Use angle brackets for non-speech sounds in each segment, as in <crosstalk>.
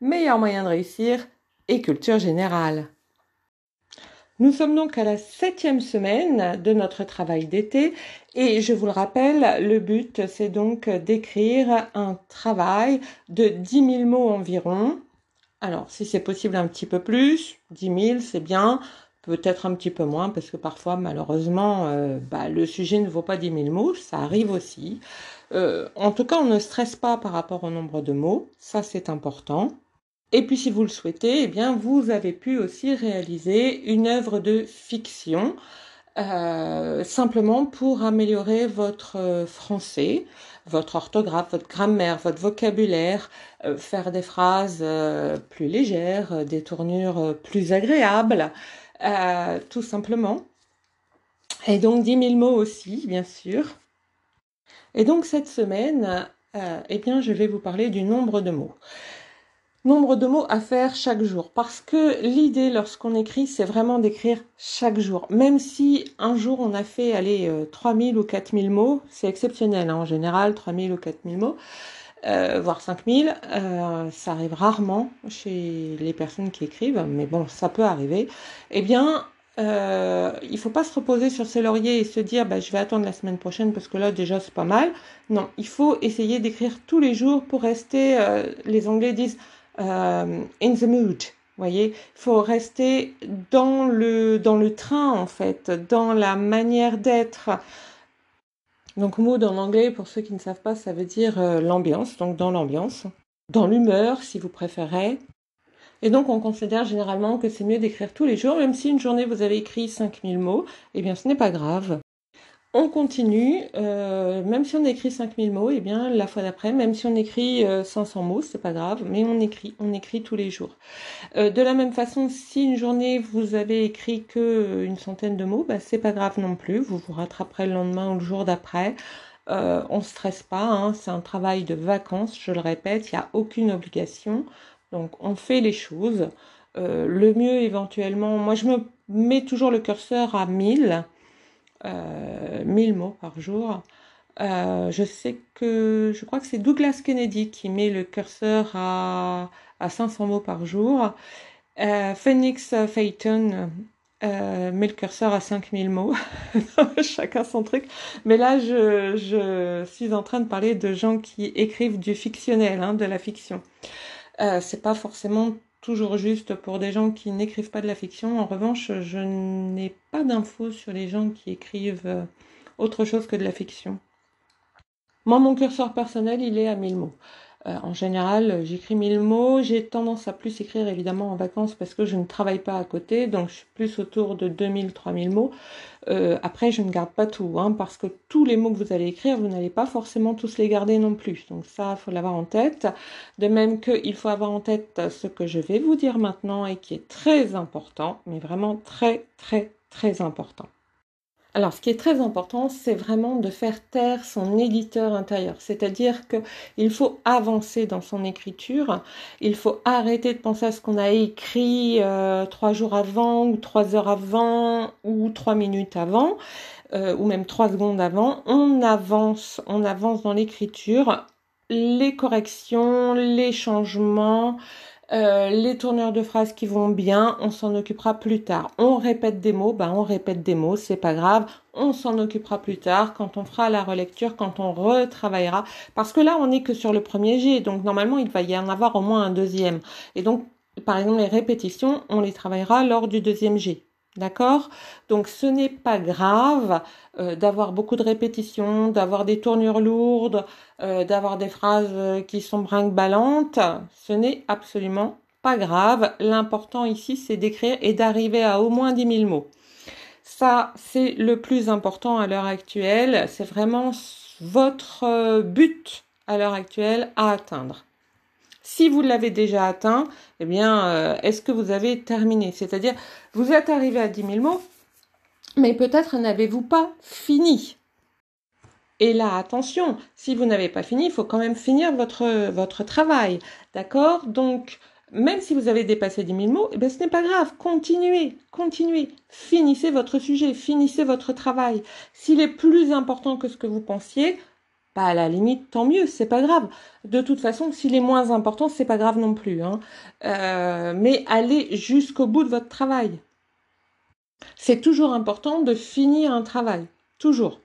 meilleurs moyens de réussir et culture générale. Nous sommes donc à la septième semaine de notre travail d'été et je vous le rappelle, le but c'est donc d'écrire un travail de 10 000 mots environ. Alors si c'est possible un petit peu plus, 10 000 c'est bien, peut-être un petit peu moins parce que parfois malheureusement euh, bah, le sujet ne vaut pas 10 000 mots, ça arrive aussi. Euh, en tout cas on ne stresse pas par rapport au nombre de mots, ça c'est important. Et puis si vous le souhaitez, eh bien vous avez pu aussi réaliser une œuvre de fiction euh, simplement pour améliorer votre euh, français, votre orthographe, votre grammaire, votre vocabulaire, euh, faire des phrases plus légères, des tournures plus agréables, tout simplement. Et donc 10 000 mots aussi, bien sûr. Et donc cette semaine, eh bien, je vais vous parler du nombre de mots nombre de mots à faire chaque jour. Parce que l'idée lorsqu'on écrit, c'est vraiment d'écrire chaque jour. Même si un jour on a fait, 3000 euh, ou 4000 mots, c'est exceptionnel hein, en général, 3000 ou 4000 mots. Euh, voire 5000, euh, ça arrive rarement chez les personnes qui écrivent, mais bon, ça peut arriver. Eh bien, euh, il faut pas se reposer sur ses lauriers et se dire bah, je vais attendre la semaine prochaine parce que là déjà c'est pas mal. Non, il faut essayer d'écrire tous les jours pour rester, euh, les Anglais disent euh, in the mood. Voyez, il faut rester dans le dans le train en fait, dans la manière d'être. Donc mood en anglais, pour ceux qui ne savent pas, ça veut dire euh, l'ambiance, donc dans l'ambiance, dans l'humeur si vous préférez. Et donc on considère généralement que c'est mieux d'écrire tous les jours, même si une journée vous avez écrit 5000 mots, eh bien ce n'est pas grave on continue, euh, même si on écrit 5000 mots, et eh bien la fois d'après, même si on écrit 500 euh, mots, c'est pas grave, mais on écrit, on écrit tous les jours. Euh, de la même façon, si une journée vous avez écrit que une centaine de mots, bah, c'est pas grave non plus, vous vous rattraperez le lendemain ou le jour d'après. on stresse pas, hein, c'est un travail de vacances, je le répète, il n'y a aucune obligation, donc on fait les choses. le mieux éventuellement, moi je me mets toujours le curseur à 1000 euh, 1000 mots par jour. Euh, je sais que je crois que c'est Douglas Kennedy qui met le curseur à, à 500 mots par jour. Euh, Phoenix Phaeton euh, met le curseur à 5000 mots. <laughs> Chacun son truc. Mais là, je, je, suis en train de parler de gens qui écrivent du fictionnel, hein, de la fiction. C'est pas forcément toujours juste pour des gens qui n'écrivent pas de la fiction. En revanche, je n'ai pas d'infos sur les gens qui écrivent euh, autre chose que de la fiction. Moi, mon curseur personnel, il est à 1000 mots. Euh, en général, j'écris 1000 mots. J'ai tendance à plus écrire évidemment en vacances parce que je ne travaille pas à côté, donc je suis plus autour de 2000, 3000 mots. Euh, après, je ne garde pas tout, hein, parce que tous les mots que vous allez écrire, vous n'allez pas forcément tous les garder non plus. Donc ça, faut l'avoir en tête. De même qu'il faut avoir en tête ce que je vais vous dire maintenant et qui est très important, mais vraiment très, très, très important. Alors, ce qui est très important, c'est vraiment de faire taire son éditeur intérieur. C'est-à-dire qu'il faut avancer dans son écriture. Il faut arrêter de penser à ce qu'on a écrit euh, trois jours avant, ou trois heures avant, ou trois minutes avant, euh, ou même trois secondes avant. On avance, on avance dans l'écriture. Les corrections, les changements, euh, les tourneurs de phrases qui vont bien, on s'en occupera plus tard. On répète des mots, ben on répète des mots, c'est pas grave. On s'en occupera plus tard quand on fera la relecture, quand on retravaillera. Parce que là, on n'est que sur le premier G, donc normalement, il va y en avoir au moins un deuxième. Et donc, par exemple, les répétitions, on les travaillera lors du deuxième G. D'accord? Donc ce n'est pas grave euh, d'avoir beaucoup de répétitions, d'avoir des tournures lourdes, euh, d'avoir des phrases euh, qui sont brinque-ballantes. Ce n'est absolument pas grave. L'important ici, c'est d'écrire et d'arriver à au moins 10 000 mots. Ça, c'est le plus important à l'heure actuelle. C'est vraiment votre but à l'heure actuelle à atteindre. Si vous l'avez déjà atteint, eh bien, euh, est-ce que vous avez terminé? C'est-à-dire, vous êtes arrivé à 10 000 mots, mais peut-être n'avez-vous pas fini. Et là, attention, si vous n'avez pas fini, il faut quand même finir votre, travail. D'accord? Donc, même si vous avez dépassé 10 000 mots, eh ce n'est pas grave. Continuez, continuez. Finissez votre sujet, finissez votre travail. S'il est plus important que ce que vous pensiez, bah, à la limite, tant mieux, c'est pas grave. De toute façon, s'il est moins important, c'est pas grave non plus. Hein. Euh, mais allez jusqu'au bout de votre travail. C'est toujours important de finir un travail. Toujours.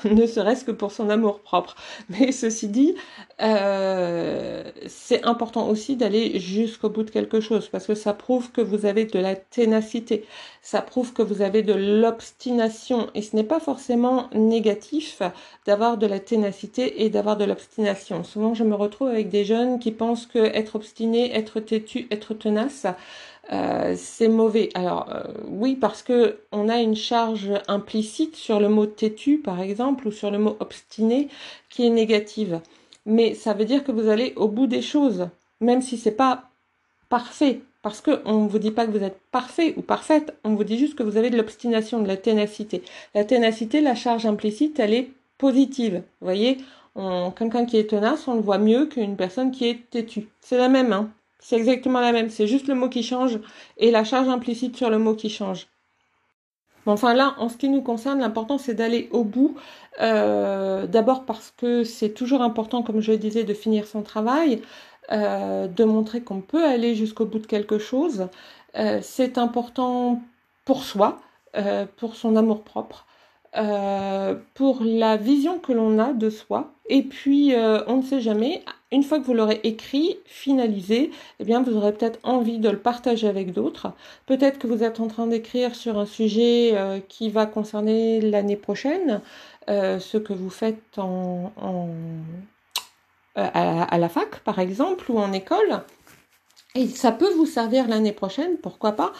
<laughs> ne serait-ce que pour son amour propre. Mais ceci dit, euh, c'est important aussi d'aller jusqu'au bout de quelque chose parce que ça prouve que vous avez de la ténacité, ça prouve que vous avez de l'obstination et ce n'est pas forcément négatif d'avoir de la ténacité et d'avoir de l'obstination. Souvent, je me retrouve avec des jeunes qui pensent que être obstiné, être têtu, être tenace, euh, c'est mauvais. Alors euh, oui, parce que on a une charge implicite sur le mot têtu, par exemple, ou sur le mot obstiné, qui est négative. Mais ça veut dire que vous allez au bout des choses, même si c'est pas parfait. Parce qu'on ne vous dit pas que vous êtes parfait ou parfaite, on vous dit juste que vous avez de l'obstination, de la ténacité. La ténacité, la charge implicite, elle est positive. Vous voyez, quelqu'un qui est tenace, on le voit mieux qu'une personne qui est têtue. C'est la même, hein. C'est exactement la même, c'est juste le mot qui change et la charge implicite sur le mot qui change. enfin là, en ce qui nous concerne, l'important c'est d'aller au bout. Euh, d'abord parce que c'est toujours important, comme je le disais, de finir son travail, euh, de montrer qu'on peut aller jusqu'au bout de quelque chose. Euh, c'est important pour soi, pour son amour propre. Euh, pour la vision que l'on a de soi. Et puis, euh, on ne sait jamais, une fois que vous l'aurez écrit, finalisé, eh bien, vous aurez peut-être envie de le partager avec d'autres. Peut-être que vous êtes en train d'écrire sur un sujet euh, qui va concerner l'année prochaine, ce que vous faites à la fac, par exemple, ou en école. Et ça peut vous servir l'année prochaine, pourquoi pas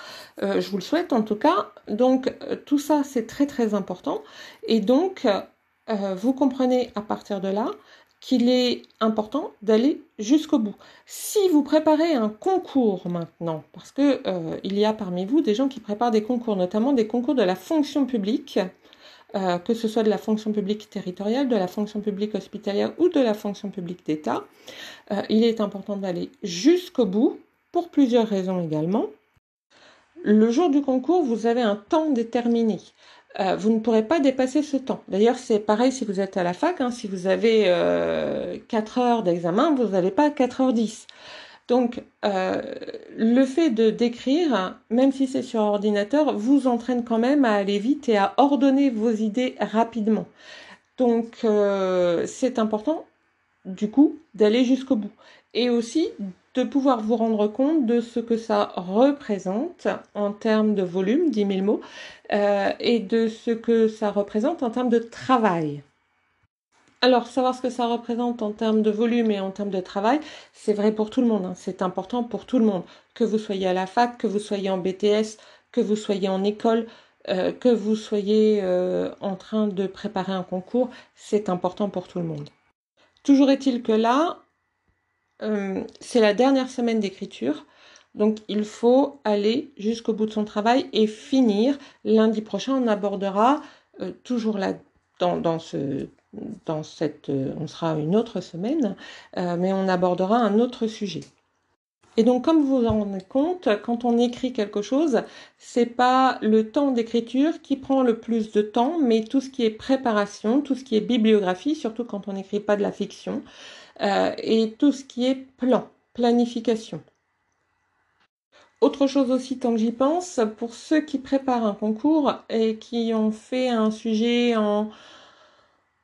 euh, Je vous le souhaite en tout cas. Donc euh, tout ça, c'est très très important. Et donc, euh, vous comprenez à partir de là qu'il est important d'aller jusqu'au bout. Si vous préparez un concours maintenant, parce que il y a parmi vous des gens qui préparent des concours, notamment des concours de la fonction publique, que ce soit de la fonction publique territoriale, de la fonction publique hospitalière ou de la fonction publique d'État, il est important d'aller jusqu'au bout pour plusieurs raisons également. Le jour du concours, vous avez un temps déterminé. Euh, vous ne pourrez pas dépasser ce temps. D'ailleurs, c'est pareil si vous êtes à la fac. Hein. si vous avez 4 euh, heures d'examen, vous n'avez pas 4h10. Donc, euh, le fait de d'écrire, même si c'est sur ordinateur, vous entraîne quand même à aller vite et à ordonner vos idées rapidement. Donc, c'est important, du coup, d'aller jusqu'au bout. Et aussi de pouvoir vous rendre compte de ce que ça représente en termes de volume, 10 000 mots, euh, et de ce que ça représente en termes de travail. Alors, savoir ce que ça représente en termes de volume et en termes de travail, c'est vrai pour tout le monde. Hein. C'est important pour tout le monde. Que vous soyez à la fac, que vous soyez en BTS, que vous soyez en école, euh, que vous soyez euh, en train de préparer un concours, c'est important pour tout le monde. Toujours est-il que là, euh, c'est la dernière semaine d'écriture. Donc il faut aller jusqu'au bout de son travail et finir. Lundi prochain, on abordera toujours là dans, ce dans cette euh, on sera une autre semaine, mais on abordera un autre sujet. Et donc, comme vous vous en rendez compte, quand on écrit quelque chose, c'est pas le temps d'écriture qui prend le plus de temps, mais tout ce qui est préparation, tout ce qui est bibliographie, surtout quand on n'écrit pas de la fiction, euh, et tout ce qui est plan, planification. Autre chose aussi, tant que j'y pense, pour ceux qui préparent un concours et qui ont fait un sujet en,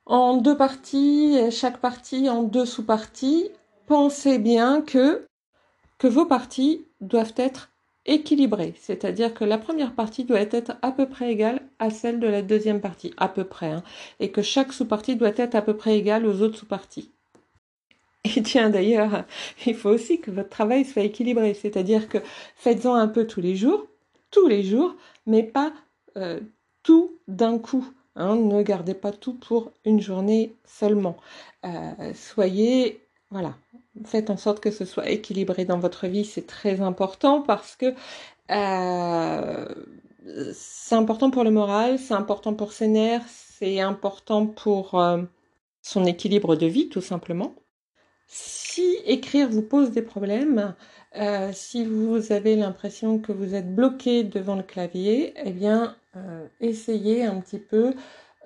en deux parties, chaque partie en deux sous-parties, pensez bien que, vos parties doivent être équilibrées. C'est-à-dire que la première partie doit être à peu près égale à celle de la deuxième partie, à peu près, hein, et que chaque sous-partie doit être à peu près égale aux autres sous-parties. Et tiens, d'ailleurs, il faut aussi que votre travail soit équilibré, c'est-à-dire que faites-en un peu tous les jours, tous les jours, mais pas euh, tout d'un coup. Hein. ne gardez pas tout pour une journée seulement. Euh, soyez, voilà, Faites en sorte que ce soit équilibré dans votre vie, c'est très important parce que euh, c'est important pour le moral, c'est important pour ses nerfs, c'est important pour euh, son équilibre de vie tout simplement. Si écrire vous pose des problèmes, euh, si vous avez l'impression que vous êtes bloqué devant le clavier, eh bien, euh, essayez un petit peu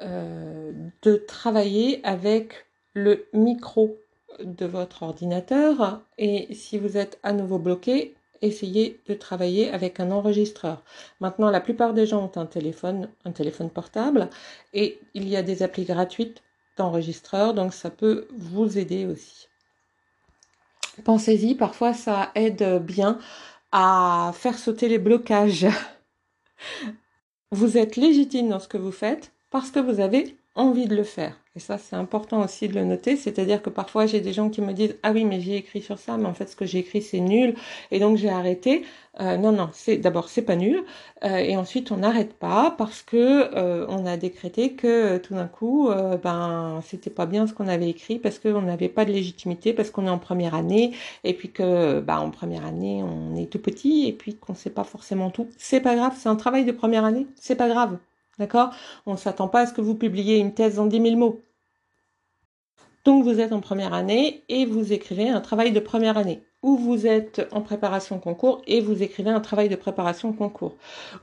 euh, de travailler avec le micro de votre ordinateur. Et si vous êtes à nouveau bloqué, essayez de travailler avec un enregistreur. Maintenant, la plupart des gens ont un téléphone, un téléphone portable, et il y a des applis gratuites d'enregistreur, donc ça peut vous aider aussi. Pensez-y, parfois ça aide bien à faire sauter les blocages. <laughs> Vous êtes légitime dans ce que vous faites parce que vous avez envie de le faire. Et ça, c'est important aussi de le noter. C'est-à-dire que parfois, j'ai des gens qui me disent Ah oui, mais j'ai écrit sur ça, mais en fait, ce que j'ai écrit, c'est nul. Et donc, j'ai arrêté. Euh, non, non, c'est d'abord, c'est pas nul. Euh, et ensuite, on n'arrête pas parce que euh, on a décrété que tout d'un coup, ben, c'était pas bien ce qu'on avait écrit parce qu'on n'avait pas de légitimité, parce qu'on est en première année. Et puis que, ben, en première année, on est tout petit et puis qu'on sait pas forcément tout. C'est pas grave, c'est un travail de première année. C'est pas grave. D'accord? On ne s'attend pas à ce que vous publiez une thèse en 10 000 mots. Donc vous êtes en première année et vous écrivez un travail de première année. Ou vous êtes en préparation concours et vous écrivez un travail de préparation concours.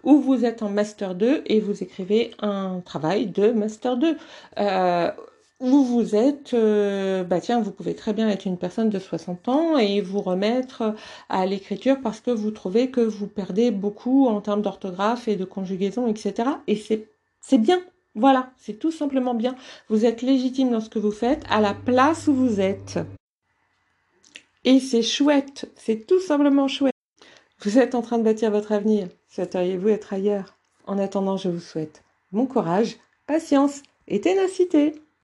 Ou vous êtes en master 2 et vous écrivez un travail de master 2. Euh, ou vous êtes, euh, bah tiens, vous pouvez très bien être une personne de 60 ans et vous remettre à l'écriture parce que vous trouvez que vous perdez beaucoup en termes d'orthographe et de conjugaison, etc. Et c'est bien. Voilà, c'est tout simplement bien. Vous êtes légitime dans ce que vous faites à la place où vous êtes. Et c'est chouette, c'est tout simplement chouette. Vous êtes en train de bâtir votre avenir. Souhaiteriez-vous être ailleurs? En attendant, je vous souhaite bon courage, patience et ténacité.